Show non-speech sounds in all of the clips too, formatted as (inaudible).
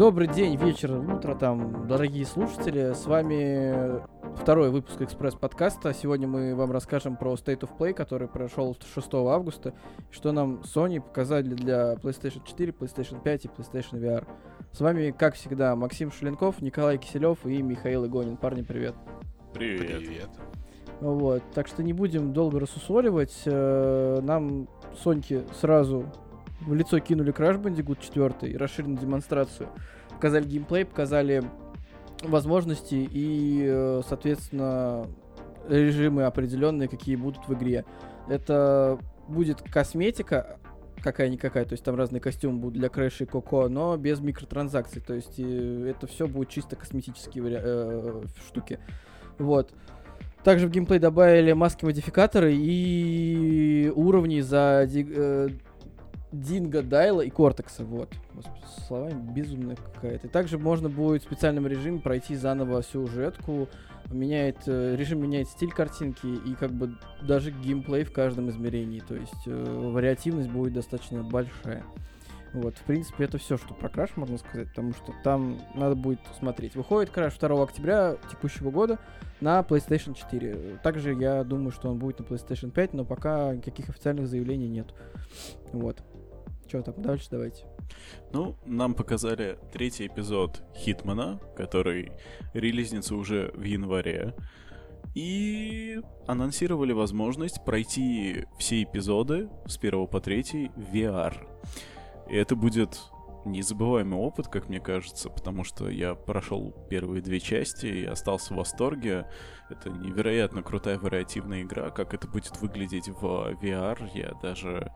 Добрый день, вечер, утро там, дорогие слушатели. С вами второй выпуск экспресс-подкаста. Сегодня мы вам расскажем про State of Play, который прошел 6 августа, что нам Sony показали для PlayStation 4, PlayStation 5 и PlayStation VR. С вами, как всегда, Максим Шуленков, Николай Киселев и Михаил Игонин. Парни, привет. Привет. Привет. Вот, так что не будем долго рассусоливать. Э, нам Соньки сразу в лицо кинули Crash Bandicoot 4 и расширенную демонстрацию. Показали геймплей, показали возможности и, э, соответственно, режимы определенные, какие будут в игре. Это будет косметика, какая-никакая, то есть там разные костюмы будут для Крэша и Коко, но без микротранзакций, то есть э, это все будет чисто косметические вари- э, штуки. Вот. Также в геймплей добавили маски-модификаторы и уровни за э, Динго, Дайла и Кортекса. Вот. Господи, словами безумная какая-то. И также можно будет в специальном режиме пройти заново сюжетку. Меняет, э, режим меняет стиль картинки и как бы даже геймплей в каждом измерении. То есть э, вариативность будет достаточно большая. Вот, в принципе, это все, что про Краш можно сказать, потому что там надо будет смотреть. Выходит Краш 2 октября текущего года на PlayStation 4. Также я думаю, что он будет на PlayStation 5, но пока никаких официальных заявлений нет. Вот. Что там дальше, давайте. Ну, нам показали третий эпизод Хитмана, который релизнится уже в январе. И анонсировали возможность пройти все эпизоды с 1 по 3 в VR. И это будет незабываемый опыт, как мне кажется, потому что я прошел первые две части и остался в восторге. Это невероятно крутая вариативная игра. Как это будет выглядеть в VR, я даже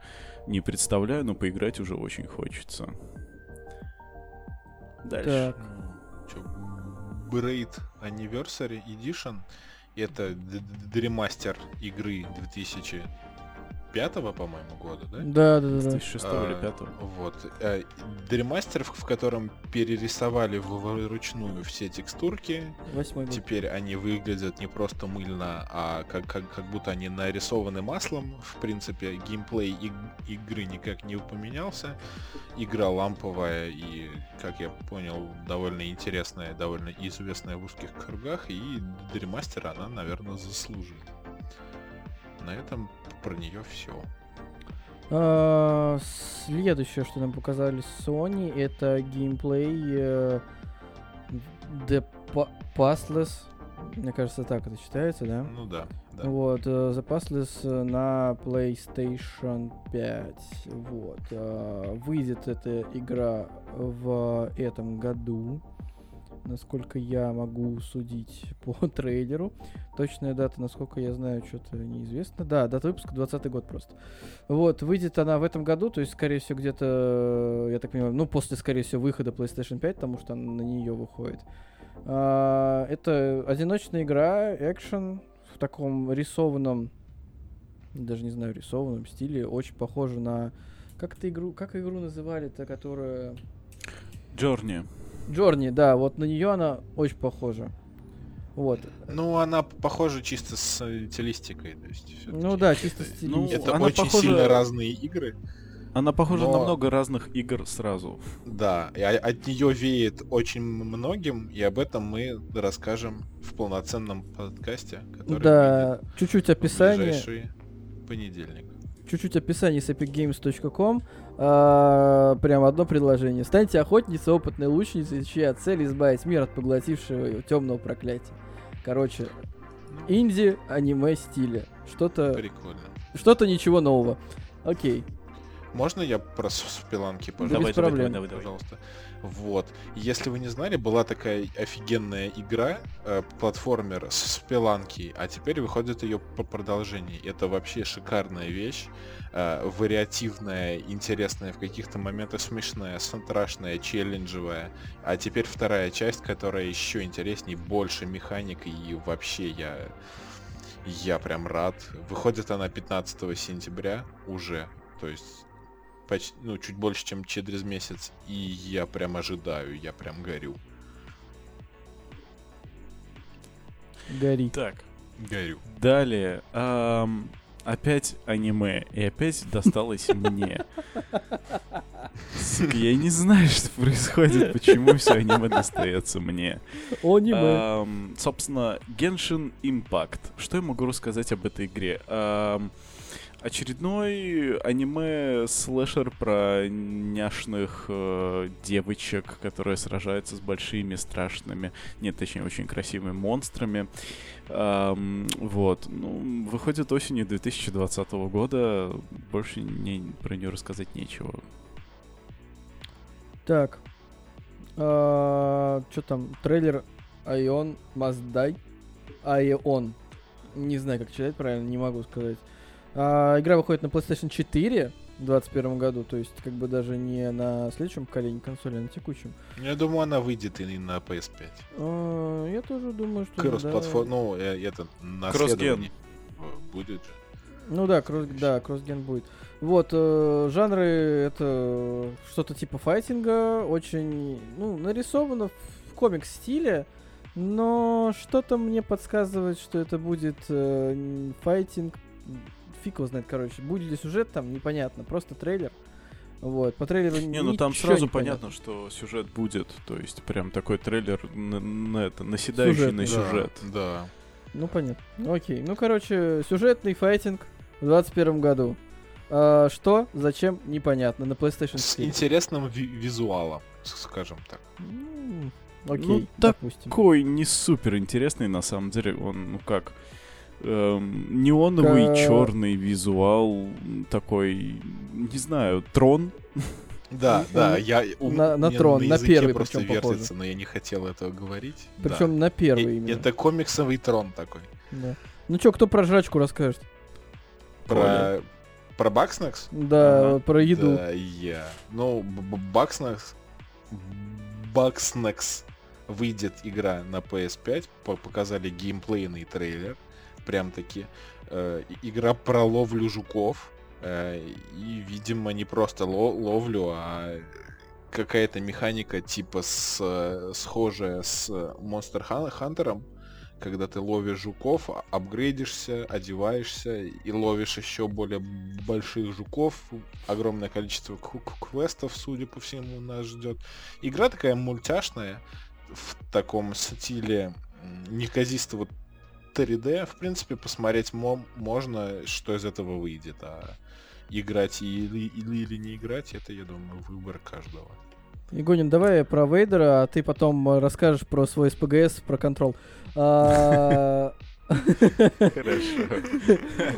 не представляю, но поиграть уже очень хочется. Дальше. Так. Braid Anniversary Edition это дремастер игры 2000 пятого, по-моему, года, да? Да, да, да. 2006 а, или пятого. Вот. А, Дремастер, в котором перерисовали вручную все текстурки. Восьмой Теперь они выглядят не просто мыльно, а как, как, как будто они нарисованы маслом. В принципе, геймплей иг игры никак не поменялся. Игра ламповая и, как я понял, довольно интересная, довольно известная в узких кругах. И Дремастер она, наверное, заслужит. На этом про нее все. А, следующее, что нам показали Sony, это геймплей uh, The Passless. Мне кажется, так это читается, да? Ну да. да. Вот, uh, The Passless на PlayStation 5. Вот. Выйдет эта игра в этом году насколько я могу судить по (laughs) трейлеру. Точная дата, насколько я знаю, что-то неизвестно. Да, дата выпуска 20 год просто. Вот, выйдет она в этом году, то есть, скорее всего, где-то, я так понимаю, ну, после, скорее всего, выхода PlayStation 5, потому что она на нее выходит. А, это одиночная игра, экшен в таком рисованном, даже не знаю, рисованном стиле, очень похоже на... Как это игру, как игру называли-то, которая... Journey. Джорни, да, вот на нее она очень похожа. Вот. Ну, она похожа чисто с стилистикой. То есть, ну да, чисто стилистикой. Ну, это она очень похожа... сильно разные игры. Она похожа но... на много разных игр сразу. Да, и от нее веет очень многим, и об этом мы расскажем в полноценном подкасте, который да, чуть-чуть описание. В понедельник чуть-чуть описание с epicgames.com. А, прям одно предложение. Станьте охотницей, опытной лучницей, чья цель избавить мир от поглотившего его темного проклятия. Короче, инди, аниме стиле. Что-то... Прикольно. Что-то ничего нового. Окей. Можно я про спеланки, пожалуйста? Давай, Без давай, проблем. Давай, давай, пожалуйста. Вот. Если вы не знали, была такая офигенная игра, э, платформер с спеланки, а теперь выходит ее по продолжению. Это вообще шикарная вещь. Э, вариативная, интересная, в каких-то моментах смешная, страшная, челленджевая. А теперь вторая часть, которая еще интереснее, больше механик и вообще я... Я прям рад. Выходит она 15 сентября уже. То есть почти, ну, чуть больше, чем через месяц. И я прям ожидаю, я прям горю. Гори. Так. Горю. Далее. Эм, опять аниме. И опять досталось мне. Я не знаю, что происходит, почему все аниме достается мне. Аниме. Собственно, Genshin Impact. Что я могу рассказать об этой игре? Ам, очередной аниме-слэшер про няшных э, девочек, которые сражаются с большими, страшными, нет, точнее, очень красивыми монстрами. Ам, вот. Ну, выходит осенью 2020 года. Больше мне про нее рассказать нечего. Так. Что там? Трейлер Must Die. Ion. Не знаю, как читать правильно, не могу сказать. А, игра выходит на PlayStation 4 в 2021 году, то есть как бы даже не на следующем поколении консоли, а на текущем. Я думаю, она выйдет и на PS5. А, я тоже думаю, что Кросс-платформ, да. ну, э, это, Кроссген. наследование будет же. Ну да, кросс, да, кроссген будет. Вот, э, жанры это что-то типа файтинга, очень, ну, нарисовано в комикс-стиле, но что-то мне подсказывает, что это будет э, файтинг, фиг его знает, короче. Будет ли сюжет там, непонятно, просто трейлер. Вот, по трейлеру Не, ну там сразу понятно, что сюжет будет. То есть прям такой трейлер на, на это, наседающий на Сюжетный. сюжет. Да. Ну, понятно. Окей. Ну, короче, сюжетный файтинг в 21 году. А, что? Зачем? Непонятно. На PlayStation С 4. интересным ви- визуалом, с- скажем так. М, Окей, Ну, допустим. Такой не супер интересный, на самом деле. Он, ну как, эм, неоновый Ка- черный визуал, такой, не знаю, трон. Да, да, я у на- на трон, на языке первый просто похоже. вертится, но я не хотел этого говорить. Причем да. на первый И- именно. Это комиксовый трон такой. Да. Ну чё, кто про жрачку расскажет? Про про Бакснекс? Да, Ага. про еду. Да, я. Ну, Б- Б- Бакснекс... Бакснекс выйдет игра на PS5, по- показали геймплейный трейлер, прям таки. Э, игра про ловлю жуков, э, и, видимо, не просто ло- ловлю, а какая-то механика типа с, схожая с Monster Hun- Hunter, когда ты ловишь жуков, а- апгрейдишься, одеваешься и ловишь еще более больших жуков. Огромное количество квестов, судя по всему, нас ждет. Игра такая мультяшная, в таком стиле неказистого 3D. В принципе, посмотреть мо- можно, что из этого выйдет. А играть или, или, или не играть, это, я думаю, выбор каждого. Игонин, давай про Вейдера, а ты потом э, расскажешь про свой СПГС, про контрол. А, Хорошо.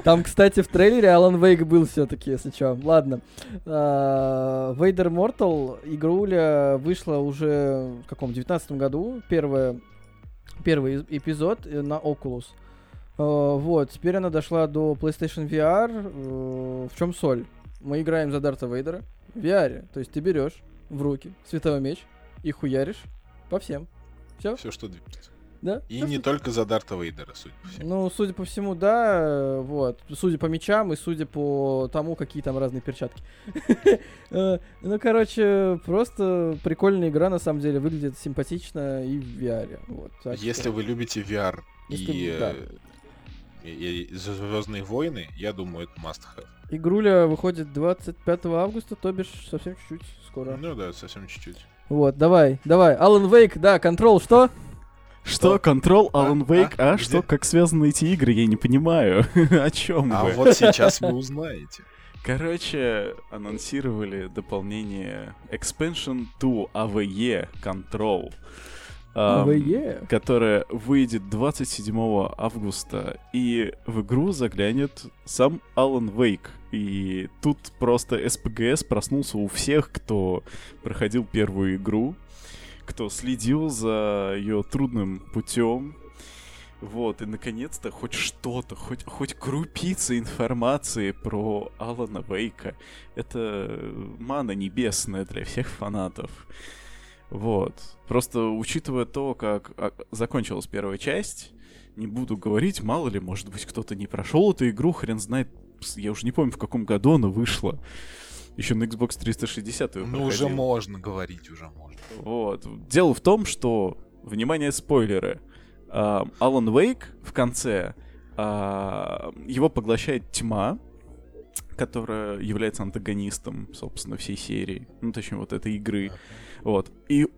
Там, кстати, в трейлере Алан Вейк был все-таки, если что. Ладно. Вейдер Мортал, игруля вышла уже в каком, 19 году. Первая, первый из- эпизод э, на Oculus. Э, Вот, теперь она дошла до PlayStation VR. Э, В чем соль? Мы играем за Дарта Вейдера в VR. То есть ты берешь в руки световой меч и хуяришь по всем. Все? Все, что движется. Да? И не что- только за Дарта Вейдера, судя по всему. ну, судя по всему, да, э, вот. Судя по мечам и судя по тому, какие там разные перчатки. (laughs) Э, Ну, короче, просто прикольная игра, на самом деле, выглядит симпатично и в VR. Если вы любите VR э, и Звездные войны, я думаю, это must have. Игруля выходит 25 августа, то бишь совсем чуть-чуть скоро. Ну да, совсем чуть-чуть. Вот, давай, давай. Алан Вейк, да, контрол, что? Что, Control, А? Alan Wake, А? а, что, как связаны эти игры, я не понимаю. (laughs) О чем А вы? вот сейчас вы узнаете. Короче, анонсировали дополнение Expansion to AVE Control. ам, АВЕ? которая выйдет 27 августа, и в игру заглянет сам Алан Вейк. И тут просто СПГС проснулся у всех, кто проходил первую игру, кто следил за ее трудным путем. Вот, и наконец-то хоть что-то, хоть, хоть крупица информации про Алана Вейка. Это мана небесная для всех фанатов. Вот. Просто учитывая то, как а, закончилась первая часть, не буду говорить, мало ли, может быть, кто-то не прошел эту игру, хрен знает, я уже не помню, в каком году она вышла. Еще на Xbox 360 её Ну уже можно говорить, уже можно. Вот. Дело в том, что, внимание, спойлеры. Алан Вейк в конце, а, его поглощает тьма, которая является антагонистом, собственно, всей серии. Ну, точнее, вот этой игры. Вот. И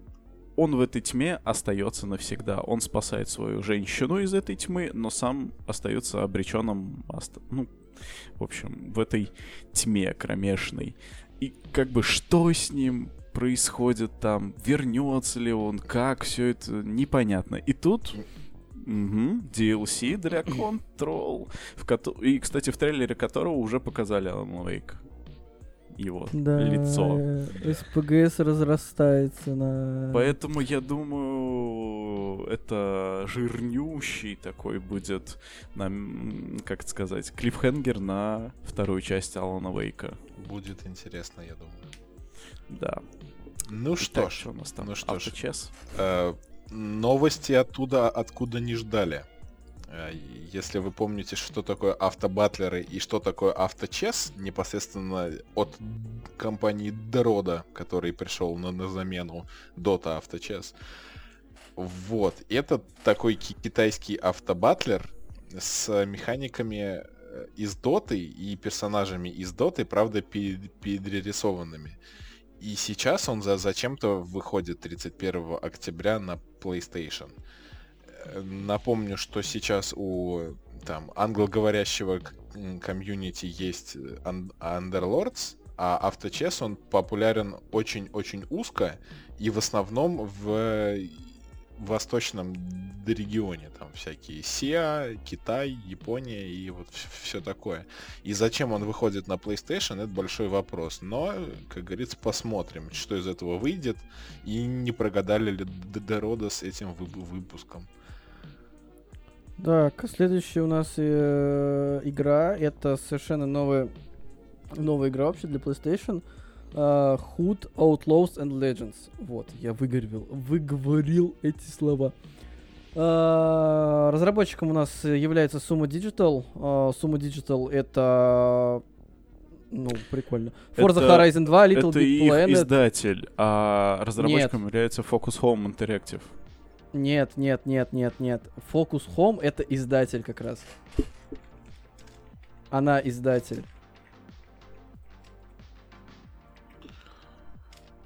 он в этой тьме остается навсегда. Он спасает свою женщину из этой тьмы, но сам остается обреченным, ну, в общем, в этой тьме кромешной. И как бы что с ним происходит там, вернется ли он, как все это непонятно. И тут Угу, DLC для Control. В ко- и, кстати, в трейлере которого уже показали Alan Wake. Его Да, лицо. э, СПГС разрастается на... Поэтому я думаю, это жирнющий такой будет, нам, как это сказать, клиффхенгер на вторую часть Алана Вейка. Будет интересно, я думаю. Да. Ну что Итак, ж, что у нас там? ну что ж. Э, новости оттуда, откуда не ждали. Э, Если вы помните, что такое автобатлеры и что такое авточес, непосредственно от компании Дорода, который пришел на, на замену Dota авточес. Вот, это такой ки- китайский автобатлер с механиками э, из Доты и персонажами из Доты, правда, пе- перерисованными. И сейчас он за зачем-то выходит 31 октября на PlayStation. Э, Напомню, что сейчас у там англоговорящего комьюнити есть э, Underlords, а авточес он популярен очень-очень узко и в основном в восточном д- регионе. Там всякие Сиа, Китай, Япония и вот все такое. И зачем он выходит на PlayStation, это большой вопрос. Но, как говорится, посмотрим, что из этого выйдет. И не прогадали ли Д- Дорода с этим вып- выпуском. Так, следующая у нас э, игра. Это совершенно новая, новая игра вообще для PlayStation. А, Hood, Outlaws and Legends. Вот, я выговорил, выговорил эти слова. А, разработчиком у нас является Sumo Digital. А, Sumo Digital это... Ну, прикольно. Forza Это- Horizon 2, Little Это Big Planet. издатель, а разработчиком является Focus Home Interactive. Нет, нет, нет, нет, нет. Focus Home это издатель как раз. Она издатель.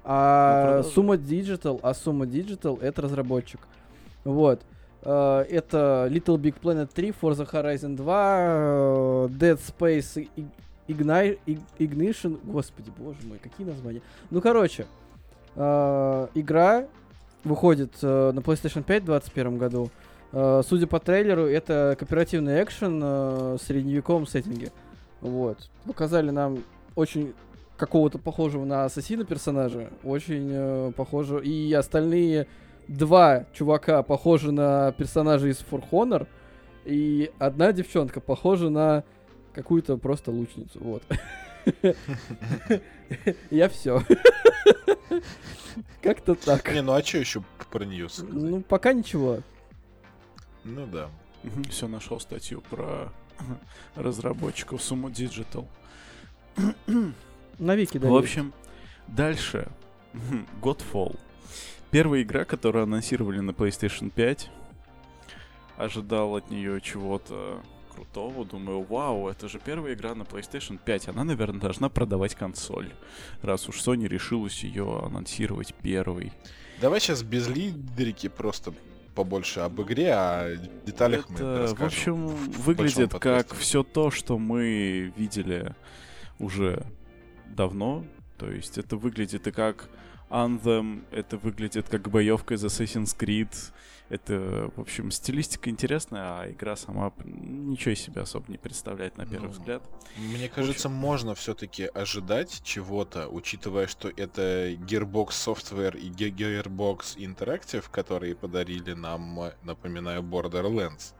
А. Summa Digital, а Summa Digital это разработчик. Вот. Э, Это Little Big Planet 3, Forza Horizon 2, э, Dead Space Igni- Ig- Ignition. Господи, боже мой, какие названия. Ну, короче, э, игра выходит э, на PlayStation 5 в 2021 году. Э, Судя по трейлеру, это кооперативный экшен э, в средневековом сеттинге. Вот. Показали нам очень какого-то похожего на ассасина персонажа. Очень э, похоже. И остальные два чувака похожи на персонажей из For Honor. И одна девчонка похожа на какую-то просто лучницу. Вот. (laughs) (laughs) (laughs) Я все. (laughs) Как-то так. Не, ну а что еще про нее сказать? Ну, пока ничего. Ну да. Все нашел статью про (laughs) разработчиков Sumo Digital. На Вики, да. В общем, дальше. Godfall. Первая игра, которую анонсировали на PlayStation 5. Ожидал от нее чего-то крутого. Думаю, вау, это же первая игра на PlayStation 5. Она, наверное, должна продавать консоль. Раз уж Sony решилась ее анонсировать первой. Давай сейчас без лидерики просто побольше об игре, а деталях мы Это, расскажем. в общем, выглядит как все то, что мы видели уже давно. То есть это выглядит и как Anthem, это выглядит как боевка из Assassin's Creed. Это, в общем, стилистика интересная, а игра сама ничего из себя особо не представляет на первый Ну, взгляд. Мне кажется, можно все-таки ожидать чего-то, учитывая, что это Gearbox Software и Ge- Gearbox Interactive, которые подарили нам, напоминаю, Borderlands.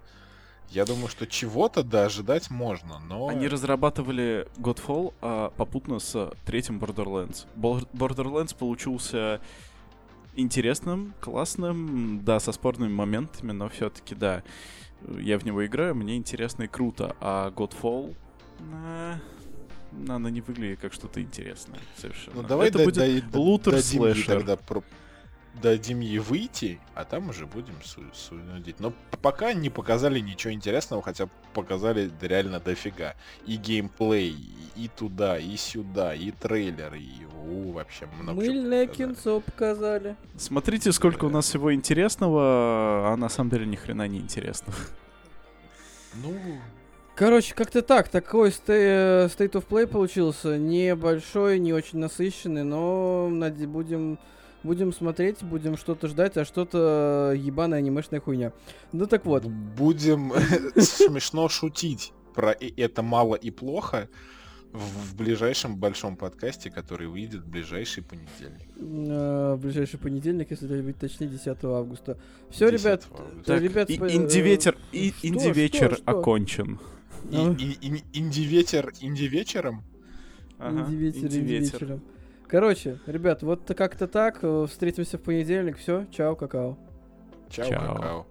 Я думаю, что чего-то да ожидать можно, но... Они разрабатывали Godfall а попутно с третьим Borderlands. Borderlands получился интересным, классным, да, со спорными моментами, но все-таки, да, я в него играю, мне интересно и круто. А Godfall, э, она не выглядит как что-то интересное совершенно. Ну давай Это да- будет да- лутер дадим слэшер. тогда про- дадим ей выйти, а там уже будем су- судить. Но пока не показали ничего интересного, хотя показали реально дофига. И геймплей, и туда, и сюда, и трейлер, и у, вообще много Мыльное показали. кинцо показали. Смотрите, сколько у нас всего интересного, а на самом деле ни хрена не интересного. Ну, Короче, как-то так. Такой ста- State of Play получился. Небольшой, не очень насыщенный, но будем, будем смотреть, будем что-то ждать, а что-то ебаная анимешная хуйня. Ну так вот. будем смешно шутить про и это мало и плохо в ближайшем большом подкасте, который выйдет в ближайший понедельник. э, в ближайший понедельник, если быть точнее, 10 августа. Все, 10 ребят, августа. Ребят, и- инди-вечер, и инди-вечер окончен. И- и- и- Инди-ветер, инди-вечером? Инди-вечер, инди-вечер. инди-вечером. Короче, ребят, вот как-то так. Встретимся в понедельник. Все, чао, какао. Чао, Чао. какао.